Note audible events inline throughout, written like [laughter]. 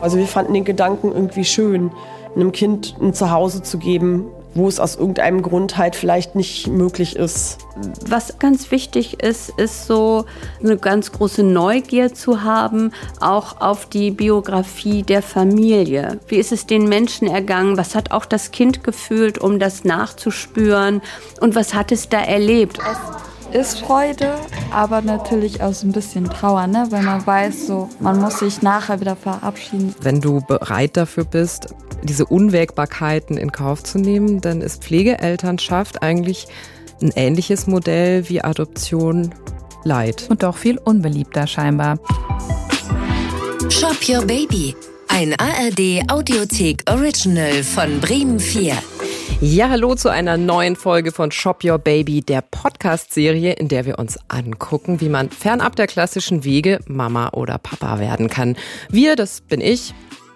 Also wir fanden den Gedanken irgendwie schön, einem Kind ein Zuhause zu geben, wo es aus irgendeinem Grund halt vielleicht nicht möglich ist. Was ganz wichtig ist, ist so eine ganz große Neugier zu haben, auch auf die Biografie der Familie. Wie ist es den Menschen ergangen? Was hat auch das Kind gefühlt, um das nachzuspüren? Und was hat es da erlebt? Es ist Freude, aber natürlich auch so ein bisschen Trauer, ne? weil man weiß, so, man muss sich nachher wieder verabschieden. Wenn du bereit dafür bist, diese Unwägbarkeiten in Kauf zu nehmen, dann ist Pflegeelternschaft eigentlich ein ähnliches Modell wie Adoption Leid. Und doch viel unbeliebter scheinbar. Shop Your Baby, ein ARD Audiothek Original von Bremen 4. Ja, hallo zu einer neuen Folge von Shop Your Baby, der Podcast-Serie, in der wir uns angucken, wie man fernab der klassischen Wege Mama oder Papa werden kann. Wir, das bin ich,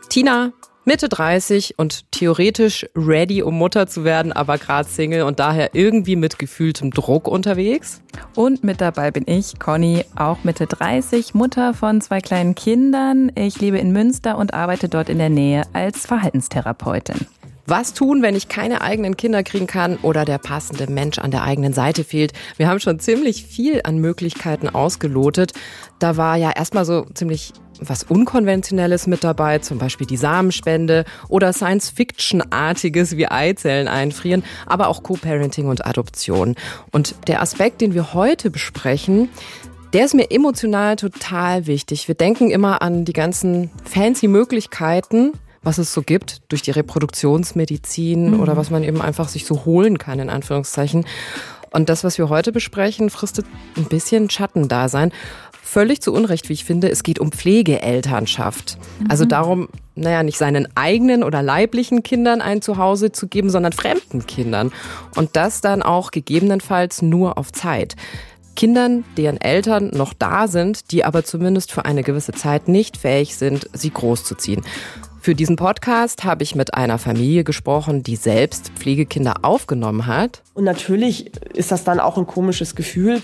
Tina, Mitte 30 und theoretisch ready, um Mutter zu werden, aber gerade Single und daher irgendwie mit gefühltem Druck unterwegs. Und mit dabei bin ich, Conny, auch Mitte 30, Mutter von zwei kleinen Kindern. Ich lebe in Münster und arbeite dort in der Nähe als Verhaltenstherapeutin. Was tun, wenn ich keine eigenen Kinder kriegen kann oder der passende Mensch an der eigenen Seite fehlt? Wir haben schon ziemlich viel an Möglichkeiten ausgelotet. Da war ja erstmal so ziemlich was Unkonventionelles mit dabei, zum Beispiel die Samenspende oder Science-Fiction-artiges wie Eizellen einfrieren, aber auch Co-Parenting und Adoption. Und der Aspekt, den wir heute besprechen, der ist mir emotional total wichtig. Wir denken immer an die ganzen fancy Möglichkeiten, was es so gibt durch die Reproduktionsmedizin mhm. oder was man eben einfach sich so holen kann, in Anführungszeichen. Und das, was wir heute besprechen, fristet ein bisschen Schattendasein völlig zu Unrecht, wie ich finde. Es geht um Pflegeelternschaft. Mhm. Also darum, naja, nicht seinen eigenen oder leiblichen Kindern ein Zuhause zu geben, sondern fremden Kindern. Und das dann auch gegebenenfalls nur auf Zeit. Kindern, deren Eltern noch da sind, die aber zumindest für eine gewisse Zeit nicht fähig sind, sie großzuziehen. Für diesen Podcast habe ich mit einer Familie gesprochen, die selbst Pflegekinder aufgenommen hat. Und natürlich ist das dann auch ein komisches Gefühl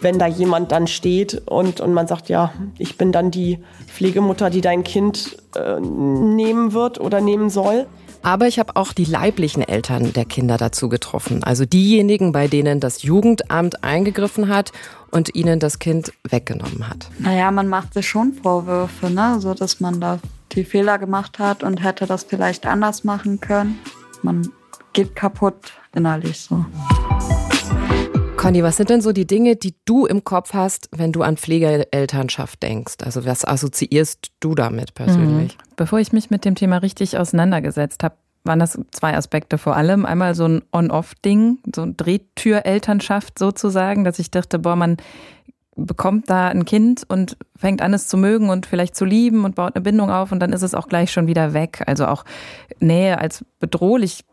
wenn da jemand dann steht und, und man sagt, ja, ich bin dann die Pflegemutter, die dein Kind äh, nehmen wird oder nehmen soll. Aber ich habe auch die leiblichen Eltern der Kinder dazu getroffen. Also diejenigen, bei denen das Jugendamt eingegriffen hat und ihnen das Kind weggenommen hat. Naja, man macht sich schon Vorwürfe, ne? so dass man da die Fehler gemacht hat und hätte das vielleicht anders machen können. Man geht kaputt innerlich so. Conny, was sind denn so die Dinge, die du im Kopf hast, wenn du an Pflegeelternschaft denkst? Also was assoziierst du damit persönlich? Mhm. Bevor ich mich mit dem Thema richtig auseinandergesetzt habe, waren das zwei Aspekte vor allem. Einmal so ein On-Off-Ding, so ein Drehtür-Elternschaft sozusagen, dass ich dachte, boah, man bekommt da ein Kind und fängt an, es zu mögen und vielleicht zu lieben und baut eine Bindung auf und dann ist es auch gleich schon wieder weg. Also auch Nähe als bedrohlich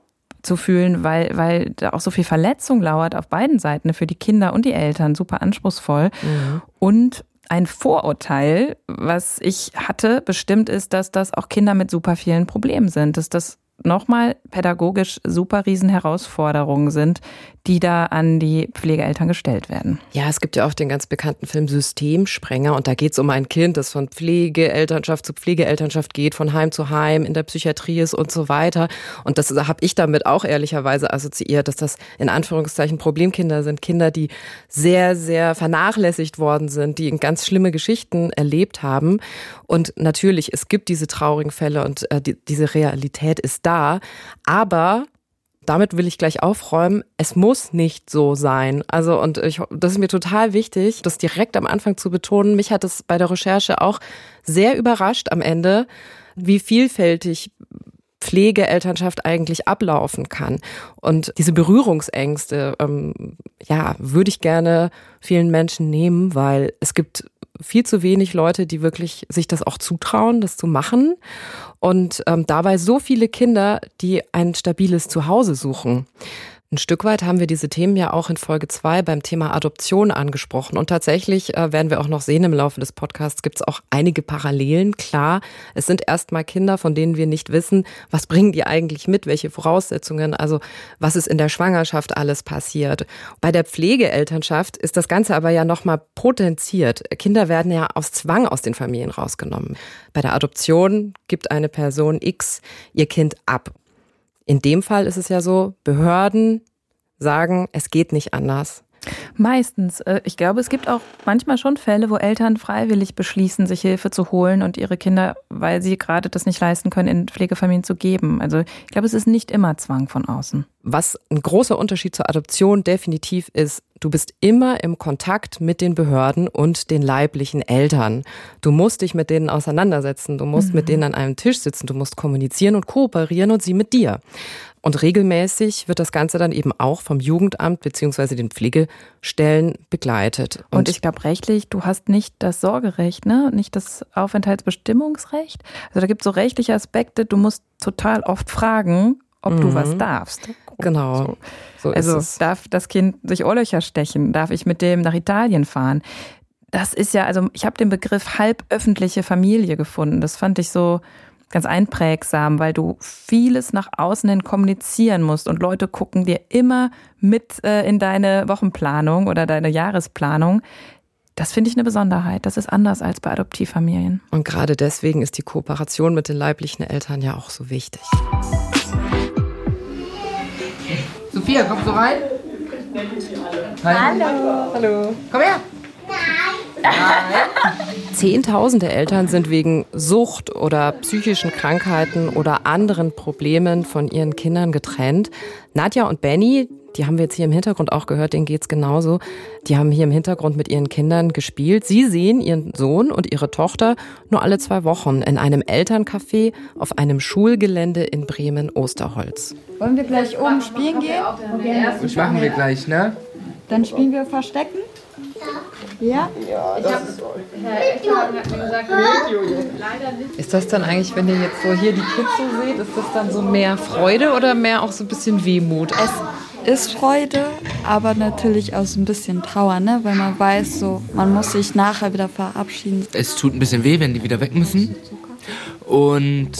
zu fühlen, weil, weil da auch so viel Verletzung lauert auf beiden Seiten, für die Kinder und die Eltern, super anspruchsvoll. Mhm. Und ein Vorurteil, was ich hatte, bestimmt ist, dass das auch Kinder mit super vielen Problemen sind, dass das nochmal pädagogisch super riesen Herausforderungen sind, die da an die Pflegeeltern gestellt werden. Ja, es gibt ja auch den ganz bekannten Film Systemsprenger und da geht es um ein Kind, das von Pflegeelternschaft zu Pflegeelternschaft geht, von Heim zu Heim, in der Psychiatrie ist und so weiter. Und das habe ich damit auch ehrlicherweise assoziiert, dass das in Anführungszeichen Problemkinder sind, Kinder, die sehr, sehr vernachlässigt worden sind, die ganz schlimme Geschichten erlebt haben. Und natürlich, es gibt diese traurigen Fälle und äh, die, diese Realität ist da. Aber damit will ich gleich aufräumen. Es muss nicht so sein. Also, und ich, das ist mir total wichtig, das direkt am Anfang zu betonen. Mich hat es bei der Recherche auch sehr überrascht am Ende, wie vielfältig Pflegeelternschaft eigentlich ablaufen kann. Und diese Berührungsängste, ähm, ja, würde ich gerne vielen Menschen nehmen, weil es gibt viel zu wenig Leute, die wirklich sich das auch zutrauen, das zu machen. Und ähm, dabei so viele Kinder, die ein stabiles Zuhause suchen. Ein Stück weit haben wir diese Themen ja auch in Folge zwei beim Thema Adoption angesprochen. Und tatsächlich äh, werden wir auch noch sehen im Laufe des Podcasts, gibt es auch einige Parallelen. Klar, es sind erstmal Kinder, von denen wir nicht wissen, was bringen die eigentlich mit, welche Voraussetzungen, also was ist in der Schwangerschaft alles passiert. Bei der Pflegeelternschaft ist das Ganze aber ja nochmal potenziert. Kinder werden ja aus Zwang aus den Familien rausgenommen. Bei der Adoption gibt eine Person X ihr Kind ab. In dem Fall ist es ja so, Behörden sagen, es geht nicht anders. Meistens. Äh, ich glaube, es gibt auch manchmal schon Fälle, wo Eltern freiwillig beschließen, sich Hilfe zu holen und ihre Kinder, weil sie gerade das nicht leisten können, in Pflegefamilien zu geben. Also ich glaube, es ist nicht immer Zwang von außen. Was ein großer Unterschied zur Adoption definitiv ist, du bist immer im Kontakt mit den Behörden und den leiblichen Eltern. Du musst dich mit denen auseinandersetzen, du musst mhm. mit denen an einem Tisch sitzen, du musst kommunizieren und kooperieren und sie mit dir. Und regelmäßig wird das Ganze dann eben auch vom Jugendamt beziehungsweise den Pflegestellen begleitet. Und, und ich glaube rechtlich, du hast nicht das Sorgerecht, ne? nicht das Aufenthaltsbestimmungsrecht. Also da gibt es so rechtliche Aspekte, du musst total oft fragen, ob mhm. du was darfst. Genau. So. so also darf das Kind sich Ohrlöcher stechen? Darf ich mit dem nach Italien fahren? Das ist ja, also ich habe den Begriff halböffentliche Familie gefunden. Das fand ich so ganz einprägsam, weil du vieles nach außen hin kommunizieren musst und Leute gucken dir immer mit äh, in deine Wochenplanung oder deine Jahresplanung. Das finde ich eine Besonderheit. Das ist anders als bei Adoptivfamilien. Und gerade deswegen ist die Kooperation mit den leiblichen Eltern ja auch so wichtig. Sophia, kommst du rein? Hallo. Hallo. Komm her. Zehntausende Eltern sind wegen Sucht oder psychischen Krankheiten oder anderen Problemen von ihren Kindern getrennt. Nadja und Benny, die haben wir jetzt hier im Hintergrund auch gehört, denen geht's genauso. Die haben hier im Hintergrund mit ihren Kindern gespielt. Sie sehen ihren Sohn und ihre Tochter nur alle zwei Wochen in einem Elterncafé auf einem Schulgelände in Bremen-Osterholz. Wollen wir gleich oben spielen gehen? Das machen wir gleich, ne? Dann spielen wir Verstecken. Ja? Ja, das hab, ist Herr Echelmann hat mir gesagt, nee, leider nicht. Ist das dann eigentlich, wenn ihr jetzt so hier die Kids so seht, ist das dann so mehr Freude oder mehr auch so ein bisschen Wehmut? Es ist Freude, aber natürlich auch so ein bisschen Trauer, ne? weil man weiß, so, man muss sich nachher wieder verabschieden. Es tut ein bisschen weh, wenn die wieder weg müssen. Und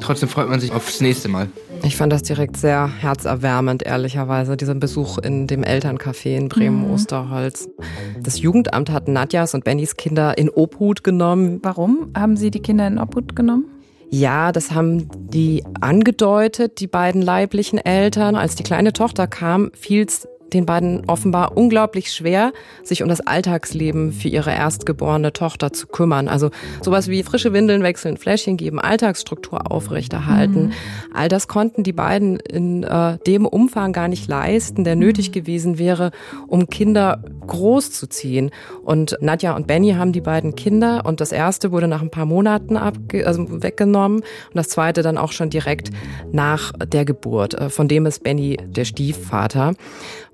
trotzdem freut man sich aufs nächste Mal. Ich fand das direkt sehr herzerwärmend, ehrlicherweise, dieser Besuch in dem Elterncafé in Bremen-Osterholz. Mhm. Das Jugendamt hat Nadjas und Bennys Kinder in Obhut genommen. Warum haben Sie die Kinder in Obhut genommen? Ja, das haben die angedeutet, die beiden leiblichen Eltern. Als die kleine Tochter kam, fiel es den beiden offenbar unglaublich schwer, sich um das Alltagsleben für ihre erstgeborene Tochter zu kümmern. Also sowas wie frische Windeln wechseln, Fläschchen geben, Alltagsstruktur aufrechterhalten. Mhm. All das konnten die beiden in äh, dem Umfang gar nicht leisten, der nötig mhm. gewesen wäre, um Kinder großzuziehen. Und Nadja und Benny haben die beiden Kinder und das erste wurde nach ein paar Monaten also weggenommen und das zweite dann auch schon direkt nach der Geburt. Äh, von dem ist Benny der Stiefvater.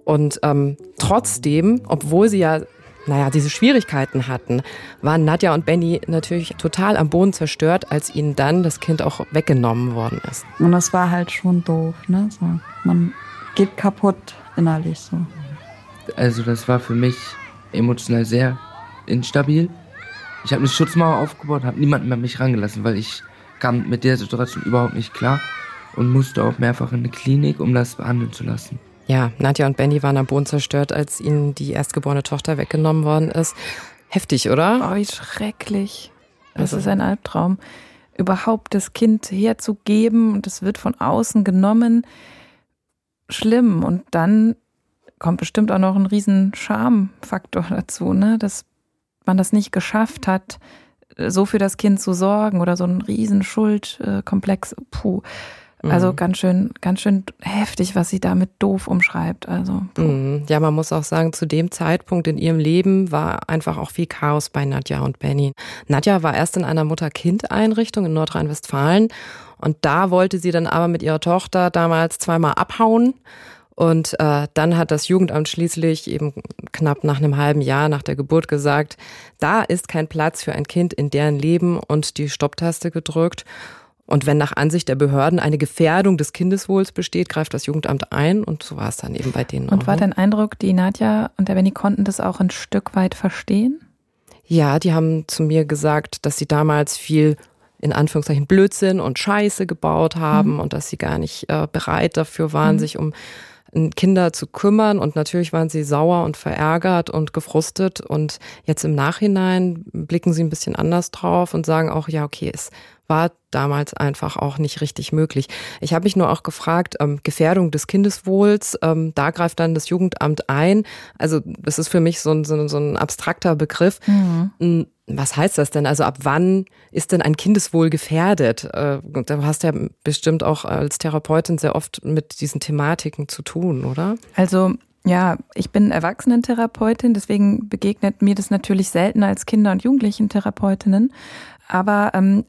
Und ähm, trotzdem, obwohl sie ja naja, diese Schwierigkeiten hatten, waren Nadja und Benny natürlich total am Boden zerstört, als ihnen dann das Kind auch weggenommen worden ist. Und das war halt schon doof, ne? So, man geht kaputt innerlich so. Also das war für mich emotional sehr instabil. Ich habe eine Schutzmauer aufgebaut, habe niemanden mehr mich rangelassen, weil ich kam mit der Situation überhaupt nicht klar und musste auch mehrfach in eine Klinik, um das behandeln zu lassen. Ja, Nadja und Benny waren am Boden zerstört, als ihnen die erstgeborene Tochter weggenommen worden ist. Heftig, oder? Oh, wie schrecklich. Das also. ist ein Albtraum. Überhaupt das Kind herzugeben und es wird von außen genommen. Schlimm. Und dann kommt bestimmt auch noch ein riesen Schamfaktor dazu, ne? dass man das nicht geschafft hat, so für das Kind zu sorgen oder so ein riesen Schuldkomplex. Puh. Also mhm. ganz schön, ganz schön heftig, was sie damit doof umschreibt. Also mhm. ja, man muss auch sagen, zu dem Zeitpunkt in ihrem Leben war einfach auch viel Chaos bei Nadja und Benny. Nadja war erst in einer Mutter-Kind-Einrichtung in Nordrhein-Westfalen und da wollte sie dann aber mit ihrer Tochter damals zweimal abhauen. Und äh, dann hat das Jugendamt schließlich eben knapp nach einem halben Jahr nach der Geburt gesagt, da ist kein Platz für ein Kind in deren Leben und die Stopptaste gedrückt. Und wenn nach Ansicht der Behörden eine Gefährdung des Kindeswohls besteht, greift das Jugendamt ein und so war es dann eben bei denen. Und auch, war ne? dein Eindruck, die Nadja und der Benny konnten das auch ein Stück weit verstehen? Ja, die haben zu mir gesagt, dass sie damals viel in Anführungszeichen Blödsinn und Scheiße gebaut haben Mhm. und dass sie gar nicht äh, bereit dafür waren, Mhm. sich um Kinder zu kümmern. Und natürlich waren sie sauer und verärgert und gefrustet. Und jetzt im Nachhinein blicken sie ein bisschen anders drauf und sagen auch, ja, okay, es war damals einfach auch nicht richtig möglich. Ich habe mich nur auch gefragt, ähm, Gefährdung des Kindeswohls, ähm, da greift dann das Jugendamt ein. Also das ist für mich so ein, so ein, so ein abstrakter Begriff. Mm, Was heißt das denn? Also ab wann ist denn ein Kindeswohl gefährdet? Äh, Du hast ja bestimmt auch als Therapeutin sehr oft mit diesen Thematiken zu tun, oder? Also ja, ich bin Erwachsenentherapeutin, deswegen begegnet mir das natürlich selten als Kinder- und Jugendlichentherapeutinnen. Aber ähm,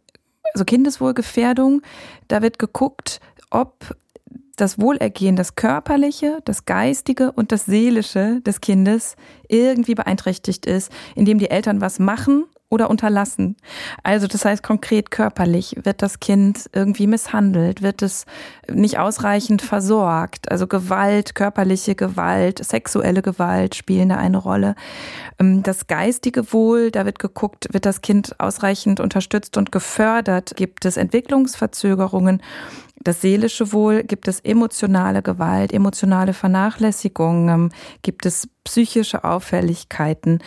also Kindeswohlgefährdung, da wird geguckt, ob das Wohlergehen, das körperliche, das geistige und das seelische des Kindes irgendwie beeinträchtigt ist, indem die Eltern was machen oder unterlassen. Also das heißt konkret körperlich wird das Kind irgendwie misshandelt, wird es nicht ausreichend versorgt. Also Gewalt, körperliche Gewalt, sexuelle Gewalt spielen da eine Rolle. Ähm, Das geistige Wohl, da wird geguckt, wird das Kind ausreichend unterstützt und gefördert, gibt es Entwicklungsverzögerungen. Das seelische Wohl gibt es emotionale Gewalt, emotionale Vernachlässigung, ähm, gibt es psychische Auffälligkeiten.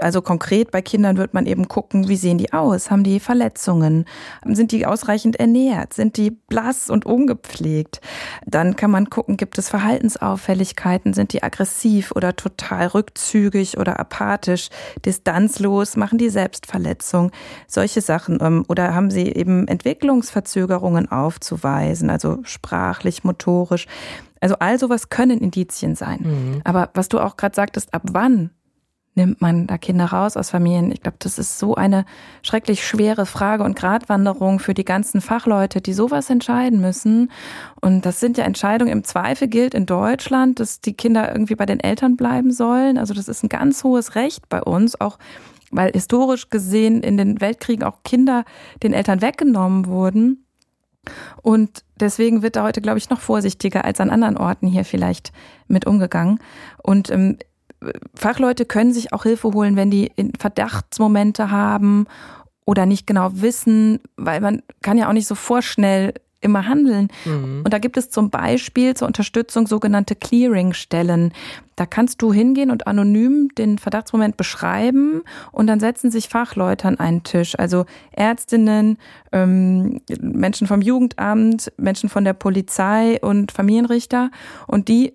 Also konkret bei Kindern wird man eben gucken, wie sehen die aus? Haben die Verletzungen? Sind die ausreichend ernährt? Sind die blass und ungepflegt? Dann kann man gucken, gibt es Verhaltensauffälligkeiten? Sind die aggressiv oder total rückzügig oder apathisch, distanzlos? Machen die Selbstverletzung? Solche Sachen. ähm, Oder haben sie eben Entwicklungsverzögerungen aufzuweisen, also sprachlich, motorisch? Also all sowas können Indizien sein. Aber was du auch gerade sagtest, ab wann nimmt man da Kinder raus aus Familien? Ich glaube, das ist so eine schrecklich schwere Frage und Gratwanderung für die ganzen Fachleute, die sowas entscheiden müssen. Und das sind ja Entscheidungen. Im Zweifel gilt in Deutschland, dass die Kinder irgendwie bei den Eltern bleiben sollen. Also das ist ein ganz hohes Recht bei uns, auch weil historisch gesehen in den Weltkriegen auch Kinder den Eltern weggenommen wurden. Und deswegen wird da heute, glaube ich, noch vorsichtiger als an anderen Orten hier vielleicht mit umgegangen. Und ähm, Fachleute können sich auch Hilfe holen, wenn die Verdachtsmomente haben oder nicht genau wissen, weil man kann ja auch nicht so vorschnell immer handeln. Und da gibt es zum Beispiel zur Unterstützung sogenannte Clearing-Stellen. Da kannst du hingehen und anonym den Verdachtsmoment beschreiben und dann setzen sich Fachleute an einen Tisch. Also Ärztinnen, ähm, Menschen vom Jugendamt, Menschen von der Polizei und Familienrichter. Und die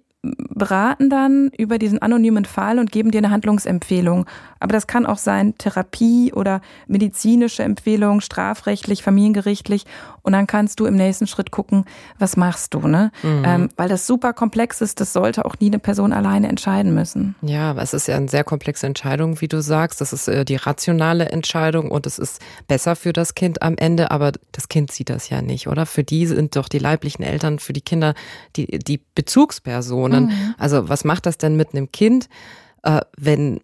beraten dann über diesen anonymen Fall und geben dir eine Handlungsempfehlung. Aber das kann auch sein Therapie oder medizinische Empfehlung, strafrechtlich, familiengerichtlich. Und dann kannst du im nächsten Schritt gucken, was machst du, ne? Ähm, weil das super komplex ist, das sollte auch nie eine Person alleine entscheiden müssen. Ja, aber es ist ja eine sehr komplexe Entscheidung, wie du sagst. Das ist äh, die rationale Entscheidung und es ist besser für das Kind am Ende, aber das Kind sieht das ja nicht, oder? Für die sind doch die leiblichen Eltern, für die Kinder die, die Bezugspersonen. Also was macht das denn mit einem Kind, äh, wenn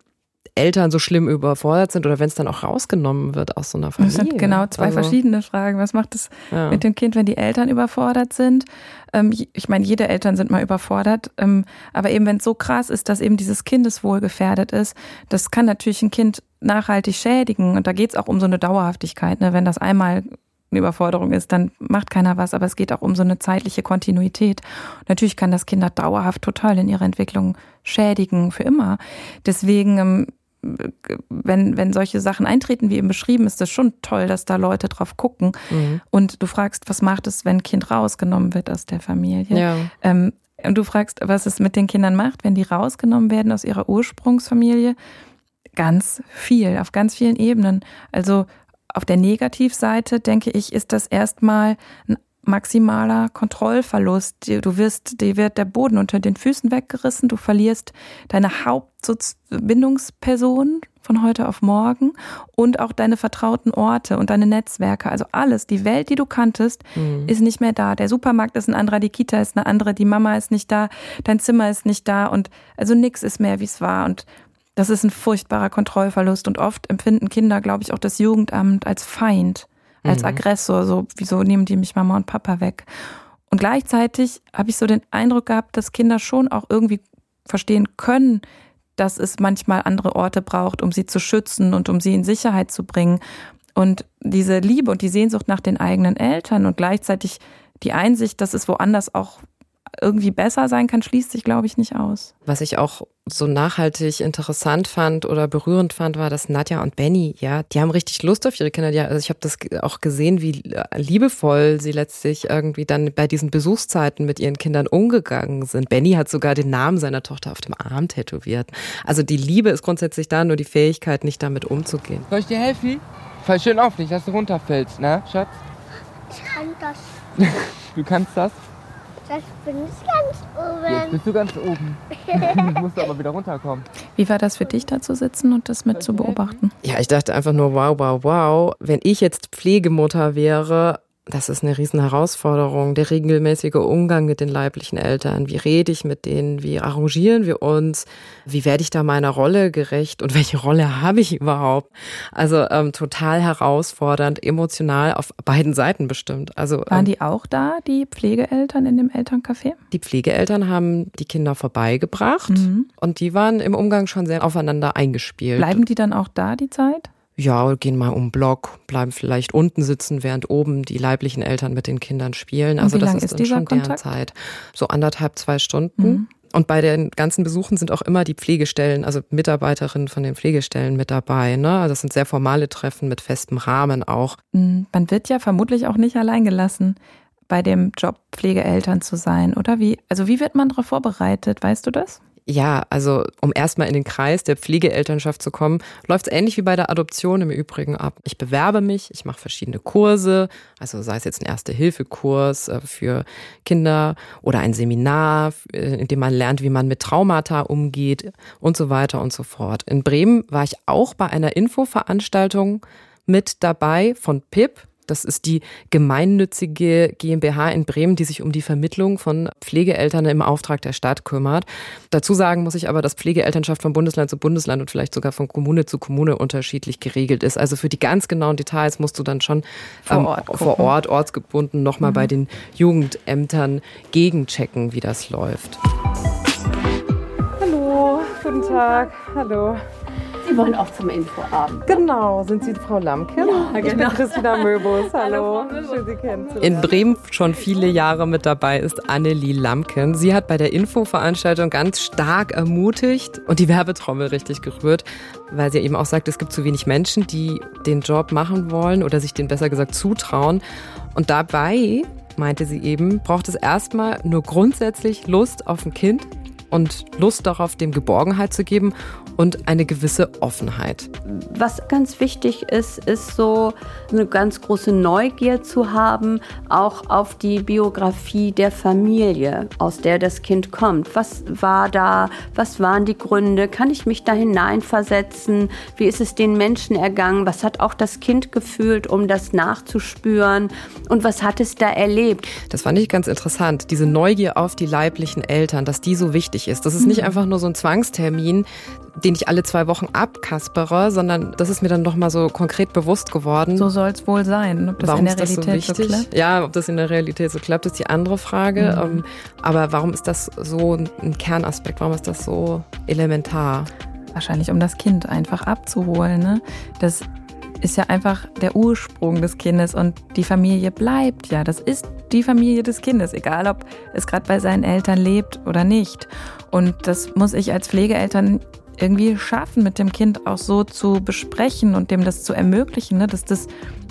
Eltern so schlimm überfordert sind oder wenn es dann auch rausgenommen wird aus so einer Das Familie? sind genau zwei Also, verschiedene Fragen. Was macht es Ja. mit dem Kind, wenn die Eltern überfordert sind? Ähm, ich meine, jede Eltern sind mal überfordert. Ähm, aber eben, wenn es so krass ist, dass eben dieses Kindeswohl gefährdet ist, das kann natürlich ein Kind nachhaltig schädigen. Und da geht es auch um so eine Dauerhaftigkeit. Ne? Wenn das einmal eine Überforderung ist, dann macht keiner was, aber es geht auch um so eine zeitliche Kontinuität. Natürlich kann das Kinder dauerhaft total in ihrer Entwicklung schädigen, für immer. Deswegen, ähm, wenn, wenn solche Sachen eintreten, wie eben beschrieben, ist das schon toll, dass da Leute drauf gucken. Mhm. Und du fragst, was macht es, wenn ein Kind rausgenommen wird aus der Familie? Ja. Ähm, und du fragst, was es mit den Kindern macht, wenn die rausgenommen werden aus ihrer Ursprungsfamilie. Ganz viel, auf ganz vielen Ebenen. Also auf der Negativseite, denke ich, ist das erstmal ein maximaler Kontrollverlust. Du wirst, dir wird der Boden unter den Füßen weggerissen, du verlierst deine Hauptbindungsperson von heute auf morgen und auch deine vertrauten Orte und deine Netzwerke. Also alles, die Welt, die du kanntest, ist nicht mehr da. Der Supermarkt ist ein anderer, die Kita ist eine andere, die Mama ist nicht da, dein Zimmer ist nicht da und also nichts ist mehr, wie es war. Und das ist ein furchtbarer Kontrollverlust und oft empfinden Kinder, glaube ich, auch das Jugendamt als Feind, als Mhm. Aggressor. So, wieso nehmen die mich Mama und Papa weg? Und gleichzeitig habe ich so den Eindruck gehabt, dass Kinder schon auch irgendwie verstehen können, dass es manchmal andere Orte braucht, um sie zu schützen und um sie in Sicherheit zu bringen. Und diese Liebe und die Sehnsucht nach den eigenen Eltern und gleichzeitig die Einsicht, dass es woanders auch irgendwie besser sein kann, schließt sich, glaube ich, nicht aus. Was ich auch so nachhaltig interessant fand oder berührend fand, war, dass Nadja und Benny, ja, die haben richtig Lust auf ihre Kinder. Die, also ich habe das auch gesehen, wie liebevoll sie letztlich irgendwie dann bei diesen Besuchszeiten mit ihren Kindern umgegangen sind. Benny hat sogar den Namen seiner Tochter auf dem Arm tätowiert. Also die Liebe ist grundsätzlich da, nur die Fähigkeit, nicht damit umzugehen. Soll ich dir helfen? Fall schön auf, nicht, dass du runterfällst, ne, Schatz? Ich kann das. [laughs] Du kannst das. Das bin ich ganz Jetzt oben. bist du ganz oben. [laughs] Jetzt musst du aber wieder runterkommen. Wie war das für dich, da zu sitzen und das mit zu beobachten? Ja, ich dachte einfach nur, wow, wow, wow. Wenn ich jetzt Pflegemutter wäre, das ist eine riesen Herausforderung. Der regelmäßige Umgang mit den leiblichen Eltern. Wie rede ich mit denen? Wie arrangieren wir uns? Wie werde ich da meiner Rolle gerecht? Und welche Rolle habe ich überhaupt? Also ähm, total herausfordernd, emotional auf beiden Seiten bestimmt. Also Waren ähm, die auch da, die Pflegeeltern in dem Elterncafé? die Pflegeeltern haben die Kinder vorbeigebracht Mhm. und die waren im Umgang schon sehr aufeinander eingespielt. Bleiben die dann auch da die Zeit? Ja, gehen mal um den Block, bleiben vielleicht unten sitzen, während oben die leiblichen Eltern mit den Kindern spielen. Also das ist, ist dann schon deren? Zeit. So anderthalb, zwei Stunden. Mhm. Und bei den ganzen Besuchen sind auch immer die Pflegestellen, also Mitarbeiterinnen von den Pflegestellen mit dabei. Ne? Das sind sehr formale Treffen mit festem Rahmen auch. Mhm. Man wird ja vermutlich auch nicht allein gelassen, bei dem Job Pflegeeltern zu sein, oder wie? Also wie wird man darauf vorbereitet? Weißt du das? Ja, also um erstmal in den Kreis der Pflegeelternschaft zu kommen, läuft es ähnlich wie bei der Adoption im Übrigen ab. Ich bewerbe mich, ich mache verschiedene Kurse, also sei es jetzt ein Erste-Hilfe-Kurs äh, für Kinder oder ein Seminar, äh, in dem man lernt, wie man mit Traumata umgeht und so weiter und so fort. In Bremen war ich auch bei einer Infoveranstaltung mit dabei von PIP. Das ist die gemeinnützige GmbH in Bremen, die sich um die Vermittlung von Pflegeeltern im Auftrag der Stadt kümmert. Dazu sagen muss ich aber, dass Pflegeelternschaft von Bundesland zu Bundesland und vielleicht sogar von Kommune zu Kommune unterschiedlich geregelt ist. Also für die ganz genauen Details musst du dann schon Vor ähm, Ort vor Ort ortsgebunden nochmal bei den Jugendämtern gegenchecken, wie das läuft. Hallo, guten Tag. Hallo. Sie wollen auch zum Infoabend. Genau, sind Sie Frau Lamke? Ja, Ich bin genau. Christina Möbus. Hallo. Hallo, Möbus. Schön, Sie kennenzulernen. In Bremen schon viele Jahre mit dabei ist Annelie Lamken. Sie hat bei der Infoveranstaltung ganz stark ermutigt und die Werbetrommel richtig gerührt, weil sie eben auch sagt, es gibt zu wenig Menschen, die den Job machen wollen oder sich den besser gesagt zutrauen. Und dabei, meinte sie eben, braucht es erstmal nur grundsätzlich Lust auf ein Kind und Lust darauf, dem Geborgenheit zu geben und eine gewisse Offenheit. Was ganz wichtig ist, ist so eine ganz große Neugier zu haben, auch auf die Biografie der Familie, aus der das Kind kommt. Was war da? Was waren die Gründe? Kann ich mich da hineinversetzen? Wie ist es den Menschen ergangen? Was hat auch das Kind gefühlt, um das nachzuspüren? Und was hat es da erlebt? Das fand ich ganz interessant, diese Neugier auf die leiblichen Eltern, dass die so wichtig ist. Das ist nicht einfach nur so ein Zwangstermin, den ich alle zwei Wochen abkaspere, sondern das ist mir dann nochmal so konkret bewusst geworden. So soll es wohl sein. Ob das warum in der ist das so Realität so, wichtig? klappt? ja, ob das in der Realität so klappt, ist die andere Frage. Mhm. Ähm, Aber warum ist das so ein Kernaspekt? Warum ist das so elementar? Wahrscheinlich, um das Kind einfach abzuholen. Ne? Das ist ja einfach der Ursprung des Kindes und die Familie bleibt ja. Das ist die Familie des Kindes, egal ob es gerade bei seinen Eltern lebt oder nicht. Und das muss ich als Pflegeeltern irgendwie schaffen, mit dem Kind auch so zu besprechen und dem das zu ermöglichen, ne? dass das,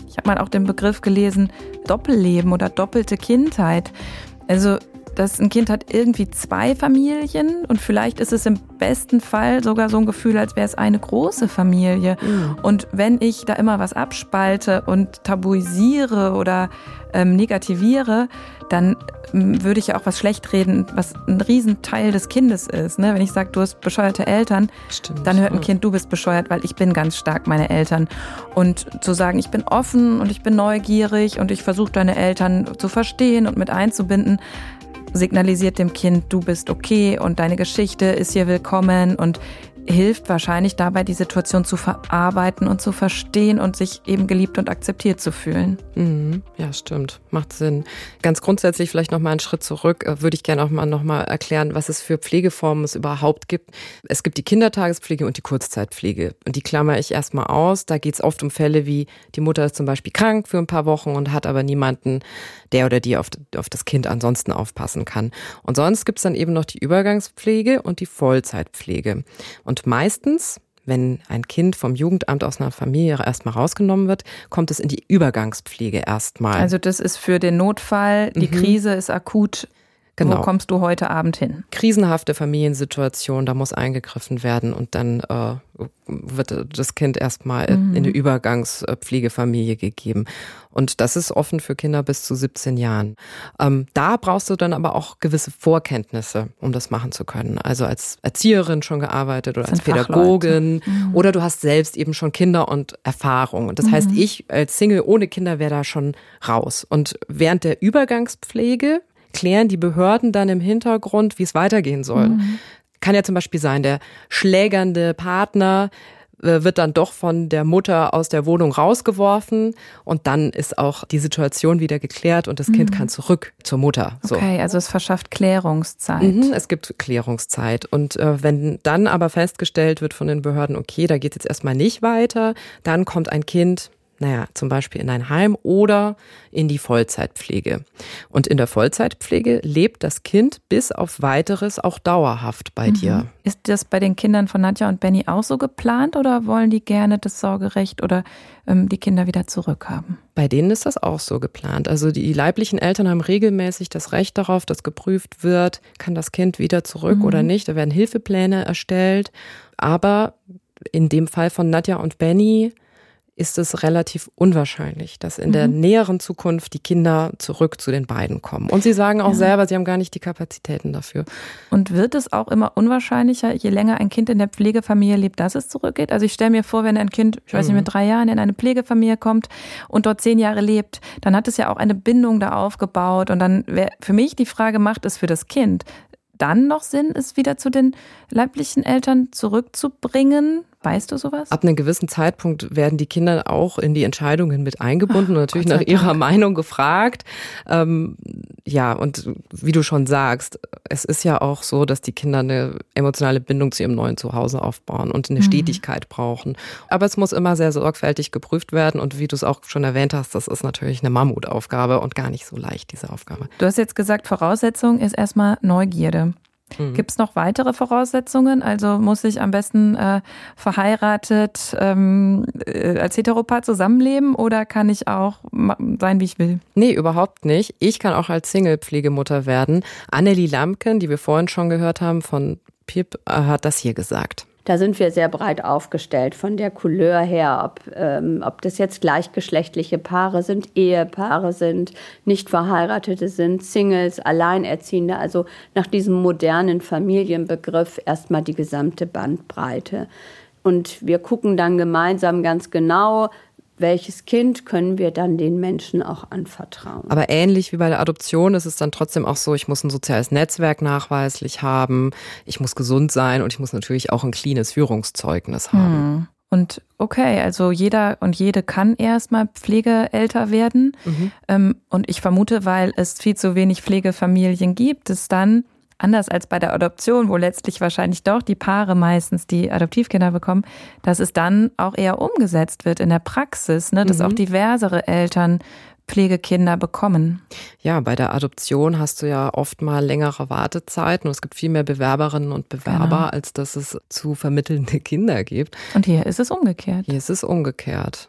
ich habe mal auch den Begriff gelesen, Doppelleben oder doppelte Kindheit. Also dass ein Kind hat irgendwie zwei Familien und vielleicht ist es im besten Fall sogar so ein Gefühl, als wäre es eine große Familie. Und wenn ich da immer was abspalte und tabuisiere oder ähm, negativiere, dann ähm, würde ich ja auch was schlecht reden, was ein Riesenteil des Kindes ist. Ne? Wenn ich sage, du hast bescheuerte Eltern, Stimmt. dann hört ein. Kind, du bist bescheuert, weil ich bin ganz stark meine Eltern. Und zu sagen, ich bin offen und ich bin neugierig und ich versuche deine Eltern zu verstehen und mit einzubinden, signalisiert dem Kind, du bist okay und deine Geschichte ist hier willkommen und hilft wahrscheinlich dabei, die Situation zu verarbeiten und zu verstehen und sich eben geliebt und akzeptiert zu fühlen. Mhm. Ja, stimmt. Macht Sinn. Ganz grundsätzlich vielleicht noch mal einen Schritt zurück, äh, würde ich gerne auch mal noch mal erklären, was es für Pflegeformen es überhaupt gibt. Es gibt die Kindertagespflege und die Kurzzeitpflege. Und die klammer ich erstmal aus. Da geht es oft um Fälle wie, die Mutter ist zum Beispiel krank für ein paar Wochen und hat aber niemanden, der oder die auf, auf das Kind ansonsten aufpassen kann. Und sonst gibt es dann eben noch die Übergangspflege und die Vollzeitpflege. Und meistens wenn ein Kind vom Jugendamt aus einer Familie erstmal rausgenommen wird, kommt es in die Übergangspflege erstmal. Also das ist für den Notfall, die mhm. Krise ist akut. Genau. Wo kommst du heute Abend hin? Krisenhafte Familiensituation, da muss eingegriffen werden und dann äh, wird das Kind erstmal mhm. in eine Übergangspflegefamilie gegeben. Und das ist offen für Kinder bis zu 17 Jahren. Ähm, da brauchst du dann aber auch gewisse Vorkenntnisse, um das machen zu können. Also als Erzieherin schon gearbeitet oder als Pädagogin mhm. oder du hast selbst eben schon Kinder und Erfahrung. Und das mhm. heißt, ich als Single ohne Kinder wäre da schon raus. Und während der Übergangspflege klären die Behörden dann im Hintergrund, wie es weitergehen soll. Mhm. Kann ja zum Beispiel sein, der schlägernde Partner äh, wird dann doch von der Mutter aus der Wohnung rausgeworfen und dann ist auch die Situation wieder geklärt und das mhm. Kind kann zurück zur Mutter. So. Okay, also es verschafft Klärungszeit. Mhm, es gibt Klärungszeit und äh, wenn dann aber festgestellt wird von den Behörden, okay, da geht es jetzt erstmal nicht weiter, dann kommt ein Kind naja, zum Beispiel in ein Heim oder in die Vollzeitpflege. Und in der Vollzeitpflege lebt das Kind bis auf weiteres auch dauerhaft bei mhm. dir. Ist das bei den Kindern von Nadja und Benny auch so geplant oder wollen die gerne das Sorgerecht oder ähm, die Kinder wieder zurückhaben? Bei denen ist das auch so geplant. Also die leiblichen Eltern haben regelmäßig das Recht darauf, dass geprüft wird, kann das Kind wieder zurück mhm. oder nicht. Da werden Hilfepläne erstellt. Aber in dem Fall von Nadja und Benny ist es relativ unwahrscheinlich, dass in mhm. der näheren Zukunft die Kinder zurück zu den beiden kommen. Und sie sagen auch ja. selber, sie haben gar nicht die Kapazitäten dafür. Und wird es auch immer unwahrscheinlicher, je länger ein Kind in der Pflegefamilie lebt, dass es zurückgeht? Also ich stelle mir vor, wenn ein Kind, ich weiß nicht, mit mhm. drei Jahren in eine Pflegefamilie kommt und dort zehn Jahre lebt, dann hat es ja auch eine Bindung da aufgebaut. Und dann wäre für mich die Frage, macht es für das Kind dann noch Sinn, es wieder zu den leiblichen Eltern zurückzubringen? Weißt du sowas? Ab einem gewissen Zeitpunkt werden die Kinder auch in die Entscheidungen mit eingebunden Ach, und natürlich nach ihrer Dank. Meinung gefragt. Ähm, ja, und wie du schon sagst, es ist ja auch so, dass die Kinder eine emotionale Bindung zu ihrem neuen Zuhause aufbauen und eine mhm. Stetigkeit brauchen. Aber es muss immer sehr sorgfältig geprüft werden und wie du es auch schon erwähnt hast, das ist natürlich eine Mammutaufgabe und gar nicht so leicht, diese Aufgabe. Du hast jetzt gesagt, Voraussetzung ist erstmal Neugierde. Mhm. Gibt es noch weitere Voraussetzungen? Also muss ich am besten äh, verheiratet ähm, äh, als Heteropaar zusammenleben oder kann ich auch sein, wie ich will? Nee, überhaupt nicht. Ich kann auch als Single-Pflegemutter werden. Annelie Lamken, die wir vorhin schon gehört haben von Pip, äh, hat das hier gesagt. Da sind wir sehr breit aufgestellt von der Couleur her, ob, ähm, ob das jetzt gleichgeschlechtliche Paare sind, Ehepaare sind, nicht verheiratete sind, Singles, Alleinerziehende, also nach diesem modernen Familienbegriff erstmal die gesamte Bandbreite. Und wir gucken dann gemeinsam ganz genau, welches Kind können wir dann den Menschen auch anvertrauen. Aber ähnlich wie bei der Adoption ist es dann trotzdem auch so, ich muss ein soziales Netzwerk nachweislich haben, ich muss gesund sein und ich muss natürlich auch ein cleanes Führungszeugnis haben. Hm. Und okay, also jeder und jede kann erstmal Pflegeelter werden. Mhm. Ähm, und ich vermute, weil es viel zu wenig Pflegefamilien gibt, ist dann anders als bei der Adoption, wo letztlich wahrscheinlich doch die Paare meistens die Adoptivkinder bekommen, dass es dann auch eher umgesetzt wird in der Praxis, ne, dass mhm. auch diversere Eltern Pflegekinder bekommen. Ja, bei der Adoption hast du ja oft mal längere Wartezeiten und es gibt viel mehr Bewerberinnen und Bewerber, genau. als dass es zu vermittelnde [laughs] Kinder gibt. Und hier ist es umgekehrt. Hier ist es umgekehrt.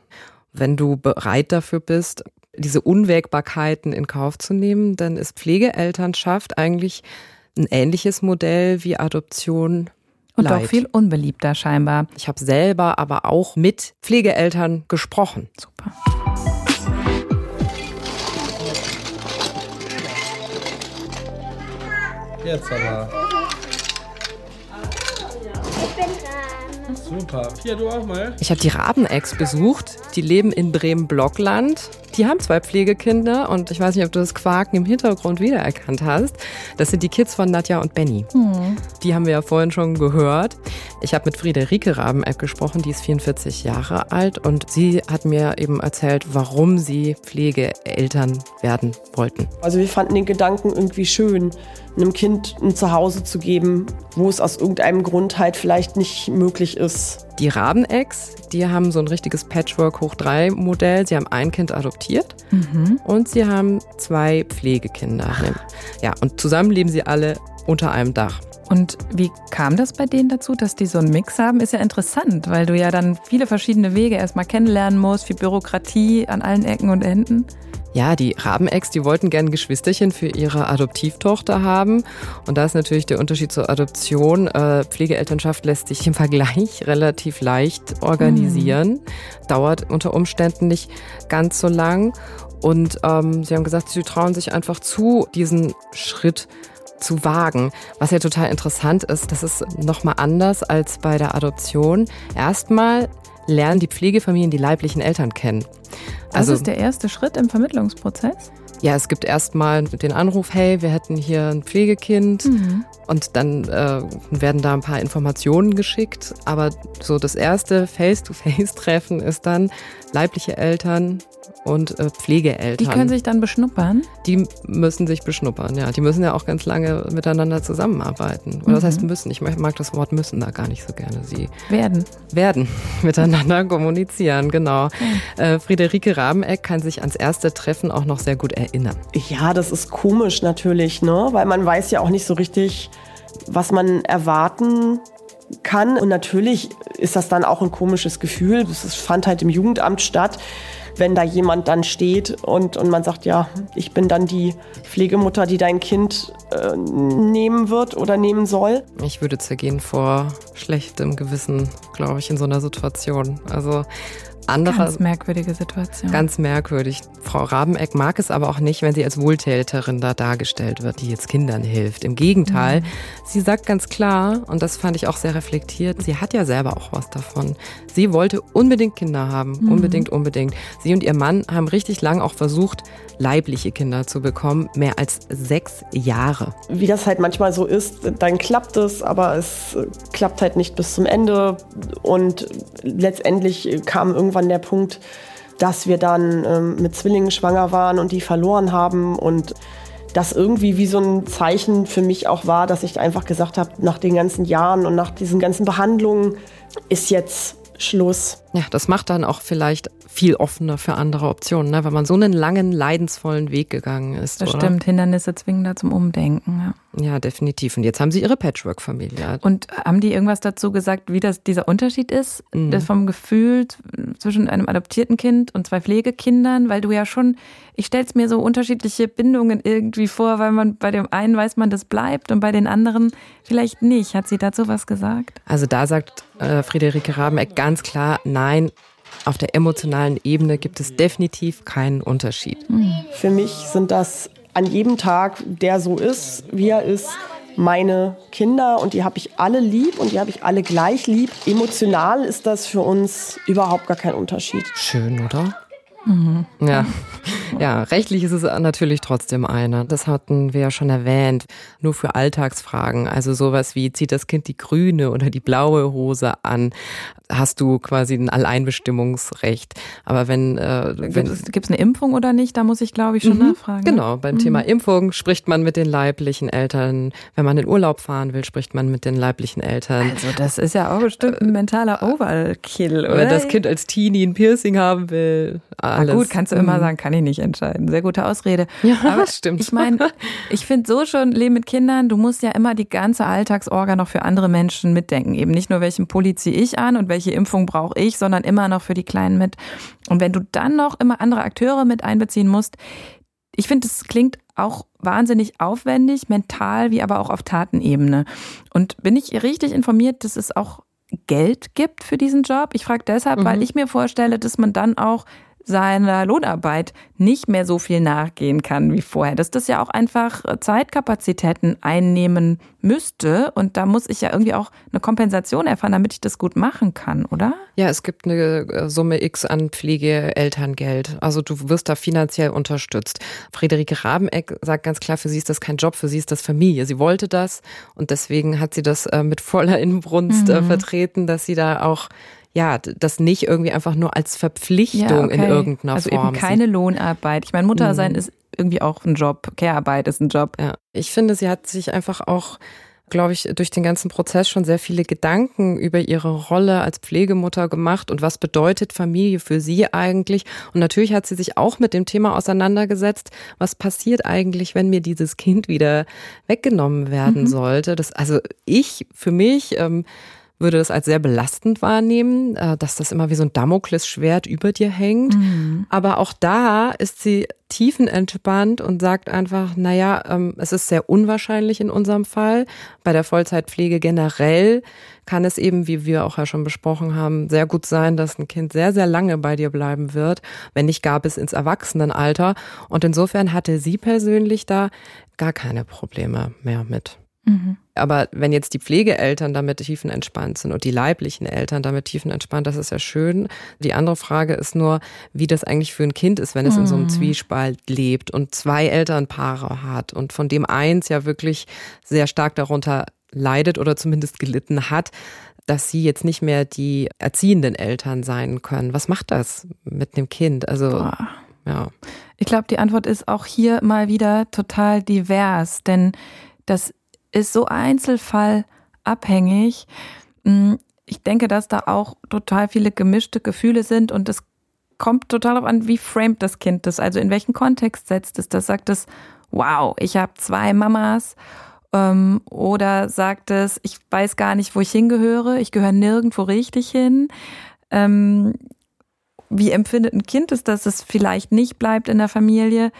Wenn du bereit dafür bist, diese Unwägbarkeiten in Kauf zu nehmen, dann ist Pflegeelternschaft eigentlich ein ähnliches Modell wie Adoption. Und Leid. auch viel unbeliebter scheinbar. Ich habe selber aber auch mit Pflegeeltern gesprochen. Super. Jetzt aber. Ich bin dran. Super. Hier, du auch mal. Ich habe die Rabenex besucht. Die leben in Bremen-Blockland Die haben zwei Pflegekinder und ich weiß nicht, ob du das Quaken im Hintergrund wiedererkannt hast. Das sind die Kids von Nadja und Benny. Hm. Die haben wir ja vorhin schon gehört. Ich habe mit Friederike Rabeneck gesprochen, die ist 44 Jahre alt und sie hat mir eben erzählt, warum sie Pflegeeltern werden wollten. Also wir fanden den Gedanken irgendwie schön, einem Kind ein Zuhause zu geben, wo es aus irgendeinem Grund halt vielleicht nicht möglich ist. Die Rabenecks, die haben so ein richtiges Patchwork hoch 3 Modell. Sie haben ein Kind adoptiert Mhm. und sie haben zwei Pflegekinder. Ja, und zusammen leben sie alle unter einem Dach. Und wie kam das bei denen dazu, dass die so einen Mix haben? Ist ja interessant, weil du ja dann viele verschiedene Wege erstmal kennenlernen musst, viel Bürokratie an allen Ecken und Enden. Ja, die Rabenex, die wollten gern Geschwisterchen für ihre Adoptivtochter haben. Und da ist natürlich der Unterschied zur Adoption. Äh, Pflegeelternschaft lässt sich im Vergleich [laughs] relativ leicht organisieren. Dauert unter Umständen nicht ganz so lang. Und ähm, sie haben gesagt, sie trauen sich einfach zu, diesen Schritt zu wagen. Was ja total interessant ist, das ist nochmal anders als bei der Adoption. Erstmal lernen die Pflegefamilien die leiblichen Eltern kennen. Das ist der erste Schritt im Vermittlungsprozess. Ja, es gibt erstmal den Anruf, hey, wir hätten hier ein Pflegekind Mhm. und dann äh, werden da ein paar Informationen geschickt. Aber so das erste Face-to-Face-Treffen ist dann leibliche Eltern und äh, Pflegeeltern. Die können sich dann beschnuppern. Die müssen sich beschnuppern, ja. Die müssen ja auch ganz lange miteinander zusammenarbeiten. Oder das Mhm. heißt müssen. Ich mag das Wort müssen da gar nicht so gerne. Sie Werden. werden [laughs] miteinander kommunizieren, genau. Äh, Friederike Rabeneck kann sich ans erste Treffen auch noch sehr gut erinnern. Ja, das ist komisch natürlich, ne? Weil man weiß ja auch nicht so richtig, was man erwarten kann. Und natürlich ist das dann auch ein komisches Gefühl. Das ist- fand halt im Jugendamt statt, wenn da jemand dann steht und, und man sagt, ja, ich bin dann die Pflegemutter, die dein Kind äh, nehmen wird oder nehmen soll. Ich würde zergehen vor schlechtem Gewissen, glaube ich, in so einer Situation. Also andere. Ganz merkwürdige Situation. Ganz merkwürdig. Frau Rabeneck mag es aber auch nicht, wenn sie als Wohltäterin da dargestellt wird, die jetzt Kindern hilft. Im Gegenteil, sie sagt ganz klar, und das fand ich auch sehr reflektiert, sie hat ja selber auch was davon. Sie wollte unbedingt Kinder haben. Mhm. Unbedingt, unbedingt. Sie und ihr Mann haben richtig lang auch versucht, leibliche Kinder zu bekommen. Mehr als sechs Jahre. wie das halt manchmal so ist, dann klappt es, aber es klappt halt nicht bis zum Ende. Und letztendlich kam irgendwann der Punkt, dass wir dann ähm, mit Zwillingen schwanger waren und die verloren haben und das irgendwie wie so ein Zeichen für mich auch war, dass ich einfach gesagt habe, nach den ganzen Jahren und nach diesen ganzen Behandlungen ist jetzt Schluss. Ja, das macht dann auch vielleicht viel offener für andere Optionen, ne? wenn man so einen langen, leidensvollen Weg gegangen ist. Das oder? stimmt, Hindernisse zwingen da zum Umdenken. Ja. Ja, definitiv. Und jetzt haben sie ihre Patchwork-Familie. Und haben die irgendwas dazu gesagt, wie das dieser Unterschied ist, Mhm. das vom Gefühl zwischen einem adoptierten Kind und zwei Pflegekindern? Weil du ja schon, ich stelle es mir so unterschiedliche Bindungen irgendwie vor, weil man bei dem einen weiß man, das bleibt und bei den anderen vielleicht nicht. Hat sie dazu was gesagt? Also da sagt äh, Friederike Rabeneck ganz klar, nein, auf der emotionalen Ebene gibt es definitiv keinen Unterschied. Für mich sind das an jedem Tag, der so ist, wie er ist, meine Kinder und die habe ich alle lieb und die habe ich alle gleich lieb. Emotional ist das für uns überhaupt gar kein Unterschied. Schön, oder? Ja. Ja, rechtlich ist es natürlich trotzdem einer. Das hatten wir ja schon erwähnt. Nur für Alltagsfragen. Also sowas wie, zieht das Kind die grüne oder die blaue Hose an? Hast du quasi ein Alleinbestimmungsrecht. Aber wenn, äh, wenn Gibt es eine Impfung oder nicht? Da muss ich, glaube ich, schon Mhm, nachfragen. Genau, beim Mhm. Thema Impfung spricht man mit den leiblichen Eltern. Wenn man in Urlaub fahren will, spricht man mit den leiblichen Eltern. Also das ist ja auch bestimmt ein mentaler Overkill, oder? Wenn das Kind als Teenie ein Piercing haben will, Na alles. gut, kannst du immer Mhm. sagen, kann ich nicht entscheiden. Sehr gute Ausrede. Ja, Aber [laughs] stimmt. Ich meine, ich finde so schon, Leben mit Kindern, du musst ja immer die ganze Alltagsorga noch für andere Menschen mitdenken. Eben nicht nur, welchen Pulli ziehe ich an und welche Impfung brauche ich, sondern immer noch für die Kleinen mit. Und wenn du dann noch immer andere Akteure mit einbeziehen musst, ich finde, es klingt auch wahnsinnig aufwendig, mental wie aber auch auf Tatenebene. Und bin ich richtig informiert, dass es auch Geld gibt für diesen Job? Ich frage deshalb, Mhm. weil ich mir vorstelle, dass man dann auch seiner Lohnarbeit nicht mehr so viel nachgehen kann wie vorher. Dass das ja auch einfach Zeitkapazitäten einnehmen müsste. Und da muss ich ja irgendwie auch eine Kompensation erfahren, damit ich das gut machen kann, oder? Ja, es gibt eine äh, Summe X an Pflegeelterngeld. Also du wirst da finanziell unterstützt. Friederike Rabeneck sagt ganz klar, für sie ist das kein Job, für sie ist das Familie. Sie wollte das und deswegen hat sie das äh, mit voller Inbrunst äh, mhm. vertreten, dass sie da auch ja, das nicht irgendwie einfach nur als Verpflichtung ja, okay. in irgendeiner also Form. Also eben keine sieht. Lohnarbeit. Ich meine, Mutter sein mhm. ist irgendwie auch ein Job. Care-Arbeit ist ein Job. Ja. Ich finde, sie hat sich einfach auch glaube ich, durch den ganzen Prozess schon sehr viele Gedanken über ihre Rolle als Pflegemutter gemacht und was bedeutet Familie für sie eigentlich. Und natürlich hat sie sich auch mit dem Thema auseinandergesetzt, was passiert eigentlich, wenn mir dieses Kind wieder weggenommen werden mhm. sollte. Das, also ich für mich ähm, würde das als sehr belastend wahrnehmen, äh, dass das immer wie so ein Damoklesschwert über dir hängt. Mhm. Aber auch da ist sie tiefenentspannt und sagt einfach, naja, ähm, es ist sehr unwahrscheinlich in unserem Fall. Bei der Vollzeitpflege generell kann es eben, wie wir auch ja schon besprochen haben, sehr gut sein, dass ein Kind sehr, sehr lange bei dir bleiben wird, wenn nicht gar bis ins Erwachsenenalter. Und insofern hatte sie persönlich da gar keine Probleme mehr mit. Mhm. Aber wenn jetzt die Pflegeeltern damit tiefenentspannt sind und die leiblichen Eltern damit tiefenentspannt, das ist ja schön. Die andere Frage ist nur, wie das eigentlich für ein Kind ist, wenn es mhm. in so einem mhm. Zwiespalt lebt und zwei Elternpaare hat und von dem eins ja wirklich sehr stark darunter leidet oder zumindest gelitten hat, dass sie jetzt nicht mehr die erziehenden Eltern sein können. Was macht das mit dem Kind? Also, Boah. ja. Ich glaube, die Antwort ist auch hier mal wieder total divers, denn das ist so einzelfallabhängig. Mm, ich denke, dass da auch total viele gemischte Gefühle sind und es kommt total darauf an, wie framed das Kind das, also in welchen Kontext setzt es das. Sagt es, wow, ich habe zwei Mamas ähm, oder sagt es, ich weiß gar nicht, wo ich hingehöre, ich gehöre nirgendwo richtig hin. Ähm, wie empfindet ein Kind es, dass es vielleicht nicht bleibt in der Familie?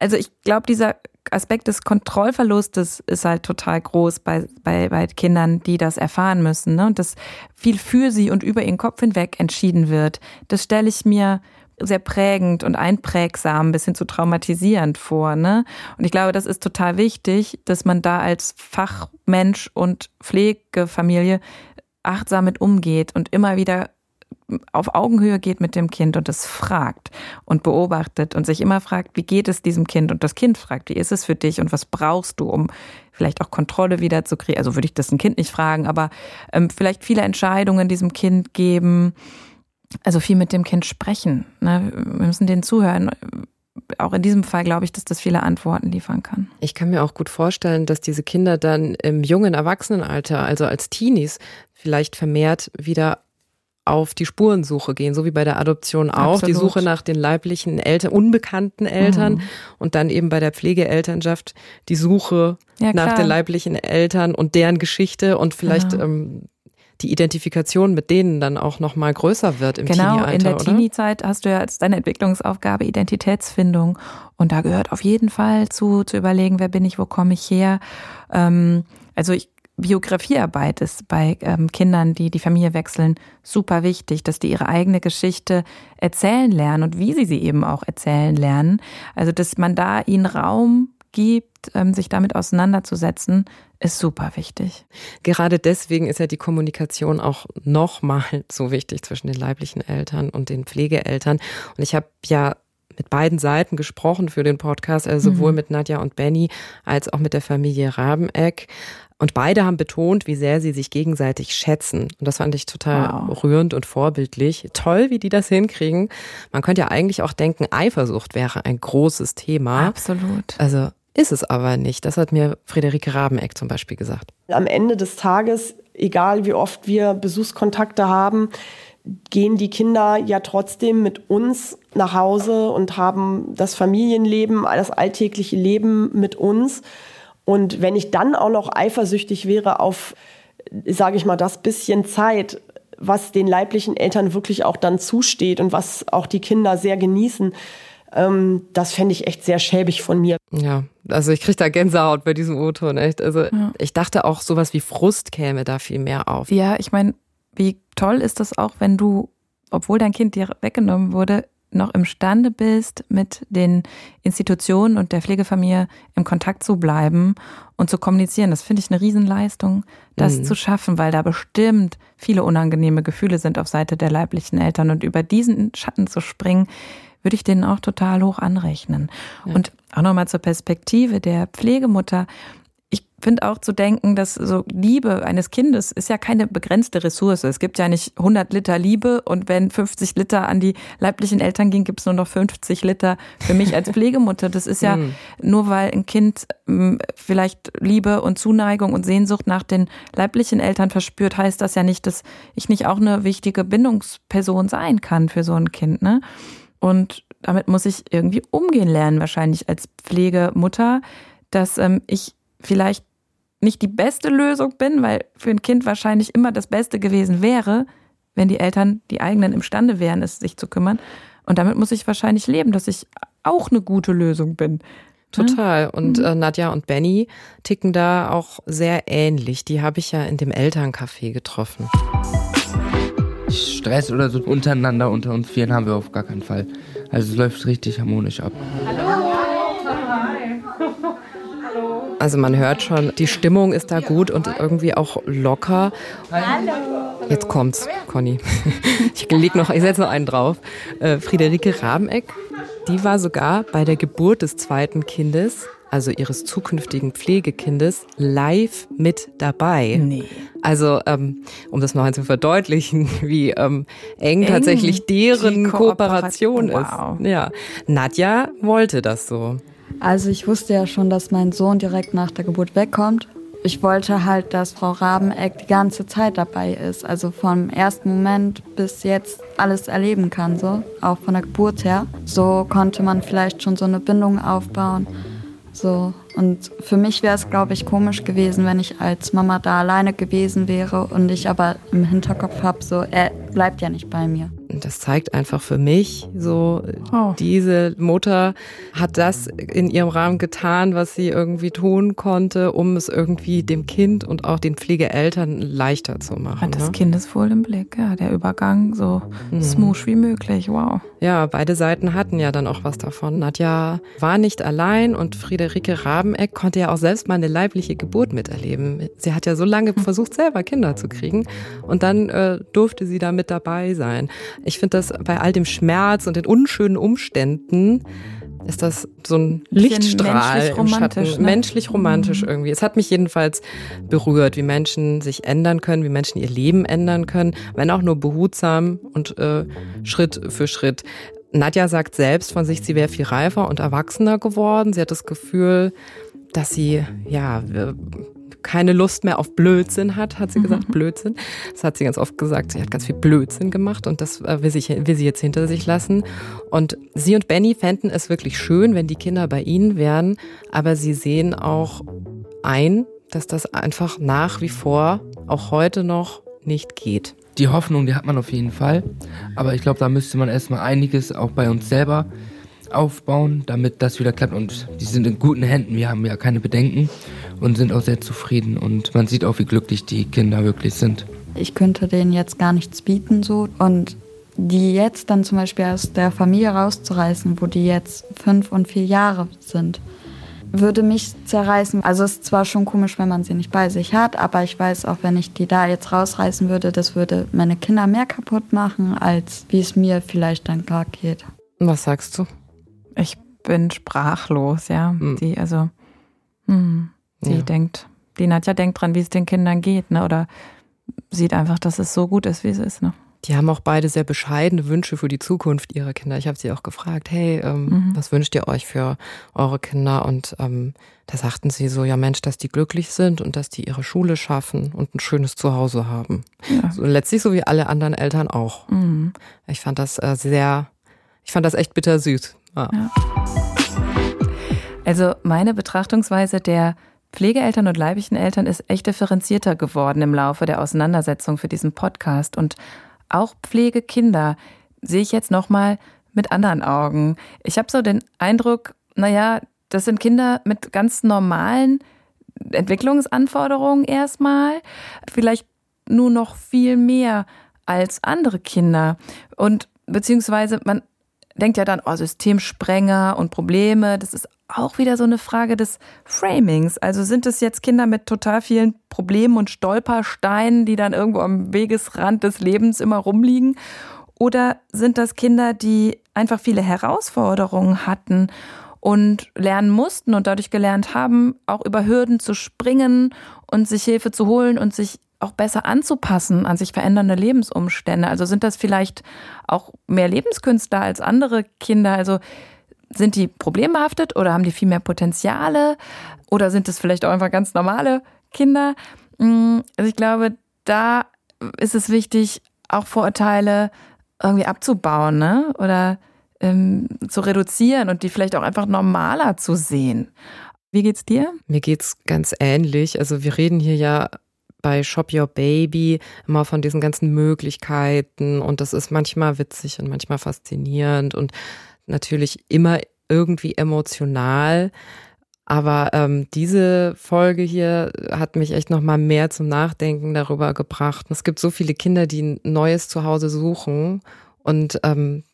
Also ich glaube, dieser Aspekt des Kontrollverlustes ist halt total groß bei, bei, bei Kindern, die das erfahren müssen. Ne? Und dass viel für sie und über ihren Kopf hinweg entschieden wird. Das stelle ich mir sehr prägend und einprägsam, bis hin zu traumatisierend vor. Ne? Und ich glaube, das ist total wichtig, dass man da als Fachmensch und Pflegefamilie achtsam mit umgeht und immer wieder auf Augenhöhe geht mit dem Kind und es fragt und beobachtet und sich immer fragt, wie geht es diesem Kind? Und das Kind fragt, wie ist es für dich und was brauchst du, um vielleicht auch Kontrolle wieder zu kriegen? Also würde ich das ein Kind nicht fragen, aber ähm, vielleicht viele Entscheidungen diesem Kind geben. Also viel mit dem Kind sprechen. Ne? Wir müssen denen zuhören auch in diesem Fall glaube ich, dass das viele Antworten liefern kann. Ich kann mir auch gut vorstellen, dass diese Kinder dann im jungen Erwachsenenalter, also als Teenies, vielleicht vermehrt wieder auf die Spurensuche gehen, so wie bei der Adoption auch, Absolut. die Suche nach den leiblichen Eltern, unbekannten Eltern mhm. und dann eben bei der Pflegeelternschaft die Suche ja, nach den leiblichen Eltern und deren Geschichte und vielleicht genau. ähm, die Identifikation mit denen dann auch noch mal größer wird im genau, Teenie-Alter, in der Teenie-Zeit hast du ja als deine Entwicklungsaufgabe Identitätsfindung und da gehört auf jeden Fall zu, zu überlegen, wer bin ich, wo komme ich her. Ähm, also ich Biografiearbeit ist bei ähm, Kindern, die die Familie wechseln, super wichtig, dass die ihre eigene Geschichte erzählen lernen und wie sie sie eben auch erzählen lernen. Also, dass man da ihnen Raum gibt, ähm, sich damit auseinanderzusetzen, ist super wichtig. Gerade deswegen ist ja die Kommunikation auch nochmal so wichtig zwischen den leiblichen Eltern und den Pflegeeltern. Und ich habe ja mit beiden Seiten gesprochen für den Podcast, also sowohl mhm. mit Nadja und Benny als auch mit der Familie Rabeneck. Und beide haben betont, wie sehr sie sich gegenseitig schätzen. Und das fand ich total wow. rührend und vorbildlich. Toll, wie die das hinkriegen. Man könnte ja eigentlich auch denken, Eifersucht wäre ein großes Thema. Absolut. Also ist es aber nicht. Das hat mir Friederike Rabeneck zum Beispiel gesagt. Am Ende des Tages, egal wie oft wir Besuchskontakte haben, gehen die Kinder ja trotzdem mit uns nach Hause und haben das Familienleben, das alltägliche Leben mit uns. Und wenn ich dann auch noch eifersüchtig wäre auf, sage ich mal, das bisschen Zeit, was den leiblichen Eltern wirklich auch dann zusteht und was auch die Kinder sehr genießen, ähm, das fände ich echt sehr schäbig von mir. Ja, also ich kriege da Gänsehaut bei diesem O-Ton, echt. Also ja. ich dachte auch, sowas wie Frust käme da viel mehr auf. Ja, ich meine, wie toll ist das auch, wenn du obwohl dein Kind dir weggenommen wurde, noch imstande bist, mit den Institutionen und der Pflegefamilie im Kontakt zu bleiben und zu kommunizieren. Das finde ich eine Riesenleistung, das mhm. zu schaffen, weil da bestimmt viele unangenehme Gefühle sind auf Seite der leiblichen Eltern. Und über diesen Schatten zu springen, würde ich denen auch total hoch anrechnen. Ja. Und auch nochmal zur Perspektive der Pflegemutter finde auch zu denken, dass so Liebe eines Kindes ist ja keine begrenzte Ressource. Es gibt ja nicht 100 Liter Liebe und wenn 50 Liter an die leiblichen Eltern gehen, gibt es nur noch 50 Liter für mich als [laughs] Pflegemutter. Das ist ja mhm. nur weil ein Kind hm, vielleicht Liebe und Zuneigung und Sehnsucht nach den leiblichen Eltern verspürt, heißt das ja nicht, dass ich nicht auch eine wichtige Bindungsperson sein kann für so ein Kind. Ne? Und damit muss ich irgendwie umgehen lernen, wahrscheinlich als Pflegemutter, dass ähm, ich vielleicht nicht die beste Lösung bin, weil für ein Kind wahrscheinlich immer das Beste gewesen wäre, wenn die Eltern, die eigenen imstande wären, es sich zu kümmern. Und damit muss ich wahrscheinlich leben, dass ich auch eine gute Lösung bin. Total. Und mhm. äh, Nadja und Benny ticken da auch sehr ähnlich. Die habe ich ja in dem Elterncafé getroffen. Stress oder so untereinander unter uns vieren haben wir auf gar keinen Fall. Also es läuft richtig harmonisch ab. Hallo. Also man hört schon, die Stimmung ist da gut und irgendwie auch locker. Hallo. Jetzt kommt's, Conny. [laughs] Ich leg noch, ich setze noch einen drauf. Äh, Friederike Rabeneck, die war sogar bei der Geburt des zweiten Kindes, also ihres zukünftigen Pflegekindes, live mit dabei. Nee. Also, ähm, um das noch zu verdeutlichen, [laughs] wie ähm, eng, eng tatsächlich deren Kooperation, Kooperation ist. Ja. Nadja wollte das so. Also ich wusste ja schon, dass mein Sohn direkt nach der Geburt wegkommt. Ich wollte halt, dass Frau Rabeneck die ganze Zeit dabei ist. Also vom ersten Moment bis jetzt alles erleben kann, so. Auch von der Geburt her. So konnte man vielleicht schon so eine Bindung aufbauen. So. Und für mich wäre es, glaube ich, komisch gewesen, wenn ich als Mama da alleine gewesen wäre und ich aber im Hinterkopf habe, so, er bleibt ja nicht bei mir das zeigt einfach für mich so, oh. diese Mutter hat das in ihrem Rahmen getan, was sie irgendwie tun konnte, um es irgendwie dem Kind und auch den Pflegeeltern leichter zu machen. Hat das ne? Kindeswohl im Blick, ja, der Übergang so mhm. smooth wie möglich, wow. Ja, beide Seiten hatten ja dann auch was davon. Nadja war nicht allein und Friederike Rabeneck konnte ja auch selbst mal eine leibliche Geburt miterleben. Sie hat ja so lange [laughs] versucht, selber Kinder zu kriegen und dann äh, durfte sie da mit dabei sein. Ich finde das bei all dem Schmerz und den unschönen Umständen ist das so ein Lichtstrahl menschlich romantisch, ne? menschlich romantisch mhm. irgendwie. Es hat mich jedenfalls berührt, wie Menschen sich ändern können, wie Menschen ihr Leben ändern können, wenn auch nur behutsam und äh, Schritt für Schritt. Nadja sagt selbst von sich, sie wäre viel reifer und erwachsener geworden. Sie hat das Gefühl, dass sie ja keine Lust mehr auf Blödsinn hat, hat sie mhm. gesagt, Blödsinn. Das hat sie ganz oft gesagt. Sie hat ganz viel Blödsinn gemacht und das äh, will, sich, will sie jetzt hinter sich lassen. Und sie und Benny fänden es wirklich schön, wenn die Kinder bei ihnen wären, aber sie sehen auch ein, dass das einfach nach wie vor auch heute noch nicht geht. Die Hoffnung, die hat man auf jeden Fall. Aber ich glaube, da müsste man erstmal einiges auch bei uns selber aufbauen, damit das wieder klappt. Und die sind in guten Händen. Wir haben ja keine Bedenken und sind auch sehr zufrieden. Und man sieht auch, wie glücklich die Kinder wirklich sind. Ich könnte denen jetzt gar nichts bieten so. Und die jetzt dann zum Beispiel aus der Familie rauszureißen, wo die jetzt fünf und vier Jahre sind, würde mich zerreißen. Also es ist zwar schon komisch, wenn man sie nicht bei sich hat, aber ich weiß auch, wenn ich die da jetzt rausreißen würde, das würde meine Kinder mehr kaputt machen, als wie es mir vielleicht dann gerade geht. Was sagst du? Ich bin sprachlos, ja. Mhm. Die, also, mh, die ja. denkt, die Nadja denkt dran, wie es den Kindern geht, ne? Oder sieht einfach, dass es so gut ist, wie es ist, ne? Die haben auch beide sehr bescheidene Wünsche für die Zukunft ihrer Kinder. Ich habe sie auch gefragt, hey, ähm, mhm. was wünscht ihr euch für eure Kinder? Und ähm, da sagten sie so, ja Mensch, dass die glücklich sind und dass die ihre Schule schaffen und ein schönes Zuhause haben. Ja. So, letztlich so wie alle anderen Eltern auch. Mhm. Ich fand das äh, sehr, ich fand das echt bittersüß. Ja. ja. Also meine Betrachtungsweise der Pflegeeltern und leiblichen Eltern ist echt differenzierter geworden im Laufe der Auseinandersetzung für diesen Podcast und auch Pflegekinder sehe ich jetzt noch mal mit anderen Augen. Ich habe so den Eindruck, naja, das sind Kinder mit ganz normalen Entwicklungsanforderungen erstmal, vielleicht nur noch viel mehr als andere Kinder. Und beziehungsweise man denkt ja dann, oh, Systemsprenger und Probleme, das ist auch wieder so eine Frage des Framings. Also sind es jetzt Kinder mit total vielen Problemen und Stolpersteinen, die dann irgendwo am Wegesrand des Lebens immer rumliegen? Oder sind das Kinder, die einfach viele Herausforderungen hatten und lernen mussten und dadurch gelernt haben, auch über Hürden zu springen und sich Hilfe zu holen und sich auch besser anzupassen an sich verändernde Lebensumstände. Also sind das vielleicht auch mehr Lebenskünstler als andere Kinder? Also sind die problembehaftet oder haben die viel mehr Potenziale? Oder sind es vielleicht auch einfach ganz normale Kinder? Mm, also ich glaube, da ist es wichtig, auch Vorurteile irgendwie abzubauen, ne? Oder ähm, zu reduzieren und die vielleicht auch einfach normaler zu sehen. Wie geht's dir? Mir geht's ganz ähnlich. Also wir reden hier ja bei Shop Your Baby immer von diesen ganzen Möglichkeiten und das ist manchmal witzig und manchmal faszinierend und natürlich immer irgendwie emotional. Aber ähm, diese Folge hier hat mich echt noch mal mehr zum Nachdenken darüber gebracht. Es gibt so viele Kinder, die ein neues Zuhause suchen und ähm,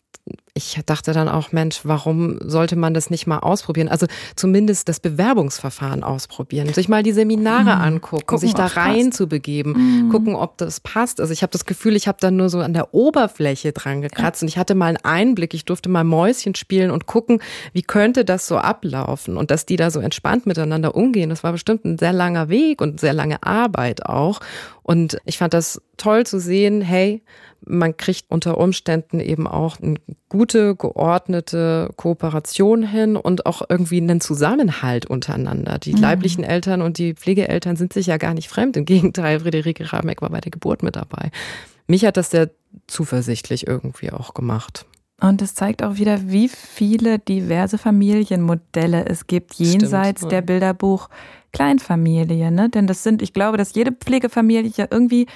ich dachte dann auch, Mensch, warum sollte man das nicht mal ausprobieren? Also zumindest das Bewerbungsverfahren ausprobieren, sich mal die Seminare mhm. angucken, gucken, sich da rein zu begeben, mhm. gucken, ob das passt. Also ich habe das Gefühl, ich habe dann nur so an der Oberfläche dran gekratzt ja. und ich hatte mal einen Einblick, ich durfte mal Mäuschen spielen und gucken, wie könnte das so ablaufen und dass die da so entspannt miteinander umgehen. Das war bestimmt ein sehr langer Weg und sehr lange Arbeit auch. Und ich fand das toll zu sehen, hey, man kriegt unter Umständen eben auch eine gute, geordnete Kooperation hin und auch irgendwie einen Zusammenhalt untereinander. Die mhm. leiblichen Eltern und die Pflegeeltern sind sich ja gar nicht fremd. Im Gegenteil, Friederike Rabeck war bei der Geburt mit dabei. Mich hat das sehr zuversichtlich irgendwie auch gemacht. Und es zeigt auch wieder, wie viele diverse Familienmodelle es gibt, jenseits Stimmt, ja. der Bilderbuch Kleinfamilie. Ne? Denn das sind, ich glaube, dass jede Pflegefamilie ja irgendwie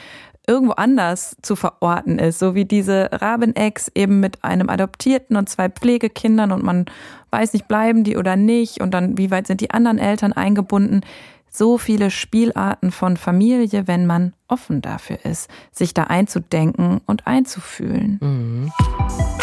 irgendwo anders zu verorten ist, so wie diese Rabenex eben mit einem Adoptierten und zwei Pflegekindern und man weiß nicht, bleiben die oder nicht und dann, wie weit sind die anderen Eltern eingebunden. So viele Spielarten von Familie, wenn man offen dafür ist, sich da einzudenken und einzufühlen. Mhm.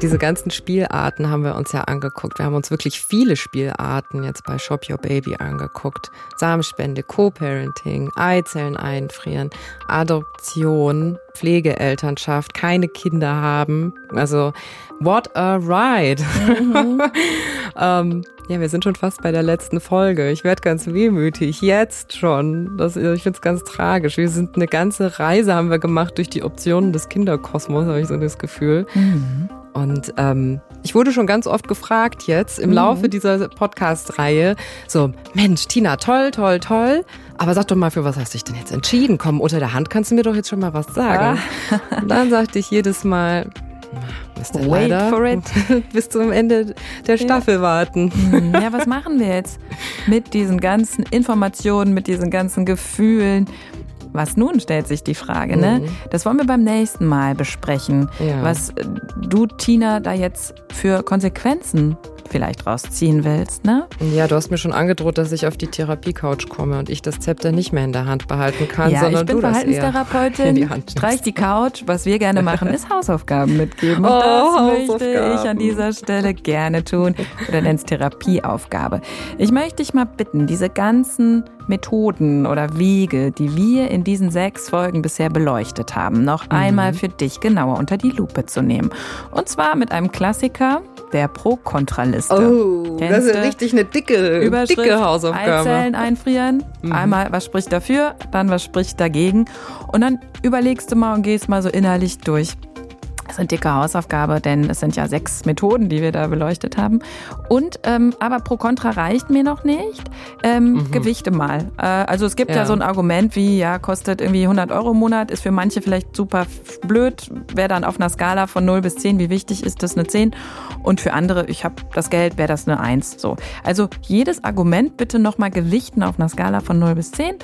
Diese ganzen Spielarten haben wir uns ja angeguckt. Wir haben uns wirklich viele Spielarten jetzt bei Shop Your Baby angeguckt. Samenspende, Co-Parenting, Eizellen einfrieren, Adoption, Pflegeelternschaft, keine Kinder haben. Also, what a ride. Mhm. [laughs] ähm, ja, wir sind schon fast bei der letzten Folge. Ich werde ganz wehmütig. Jetzt schon. Das, ich finde es ganz tragisch. Wir sind eine ganze Reise haben wir gemacht durch die Optionen des Kinderkosmos, habe ich so das Gefühl. Mhm. Und ähm, ich wurde schon ganz oft gefragt jetzt im mhm. Laufe dieser Podcast-Reihe, so, Mensch, Tina, toll, toll, toll. Aber sag doch mal, für was hast du dich denn jetzt entschieden? Komm, unter der Hand kannst du mir doch jetzt schon mal was sagen. Ah. Und dann sagte ich jedes Mal, Mr. Wait leider, for it. [laughs] bis zum Ende der Staffel ja. warten. Mhm. Ja, was machen wir jetzt mit diesen ganzen Informationen, mit diesen ganzen Gefühlen? Was nun, stellt sich die Frage. Ne? Mhm. Das wollen wir beim nächsten Mal besprechen. Ja. Was du, Tina, da jetzt für Konsequenzen vielleicht rausziehen willst, ne? Ja, du hast mir schon angedroht, dass ich auf die Therapie-Couch komme und ich das Zepter nicht mehr in der Hand behalten kann, ja, sondern ich bin du Verhaltenstherapeutin, die streich die Couch. Was wir gerne machen, ist Hausaufgaben mitgeben. Und oh, das möchte ich an dieser Stelle gerne tun. Oder nennst Therapieaufgabe. Ich möchte dich mal bitten, diese ganzen Methoden oder Wege, die wir in diesen sechs Folgen bisher beleuchtet haben, noch mhm. einmal für dich genauer unter die Lupe zu nehmen. Und zwar mit einem Klassiker, der Pro-Kontra-Liste. Oh, Kennst das ist richtig eine dicke, dicke Hausaufgabe. Eizellen einfrieren. Mhm. Einmal, was spricht dafür, dann was spricht dagegen. Und dann überlegst du mal und gehst mal so innerlich durch. Das ist eine dicke Hausaufgabe, denn es sind ja sechs Methoden, die wir da beleuchtet haben. Und ähm, aber pro Contra reicht mir noch nicht. Ähm, mhm. Gewichte mal. Äh, also es gibt ja. ja. so ein Argument wie, ja, kostet irgendwie 100 Euro im Monat, ist für manche vielleicht super blöd. Wäre dann auf einer Skala von 0 bis 10, wie wichtig ist das eine 10? Und für andere, ich habe das Geld, wäre das eine 1. So. Also jedes Argument bitte nochmal gewichten auf einer Skala von 0 bis 10.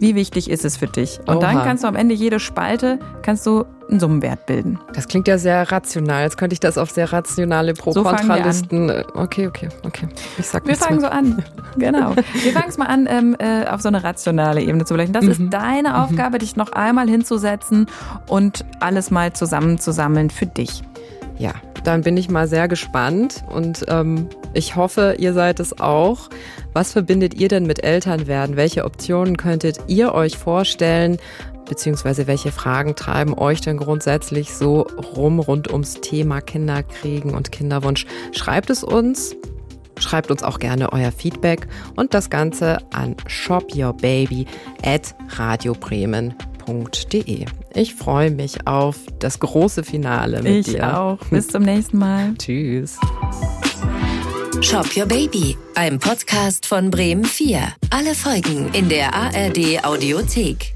Wie wichtig ist es für dich? Und Oha. dann kannst du am Ende jede Spalte, kannst du einen Summenwert bilden. Das klingt ja sehr rational. Jetzt könnte ich das auf sehr rationale Pro-Kontra-Listen. So okay, okay, okay. Ich sag Wir fangen mehr. so an. [laughs] Genau. Wir fangen es mal an, ähm, äh, auf so eine rationale Ebene zu beleuchten. Das mhm. ist deine Aufgabe, mhm. dich noch einmal hinzusetzen und alles mal zusammenzusammeln für dich. Ja, dann bin ich mal sehr gespannt und ähm, ich hoffe, ihr seid es auch. Was verbindet ihr denn mit Elternwerden? Welche Optionen könntet ihr euch vorstellen? Beziehungsweise welche Fragen treiben euch denn grundsätzlich so rum rund ums Thema Kinderkriegen und Kinderwunsch? Schreibt es uns. Schreibt uns auch gerne euer Feedback und das Ganze an shopyourbaby at radiobremen.de. Ich freue mich auf das große Finale mit ich dir. Ich auch. Bis zum nächsten Mal. [laughs] Tschüss. Shop Your Baby, ein Podcast von Bremen 4. Alle Folgen in der ARD Audiothek.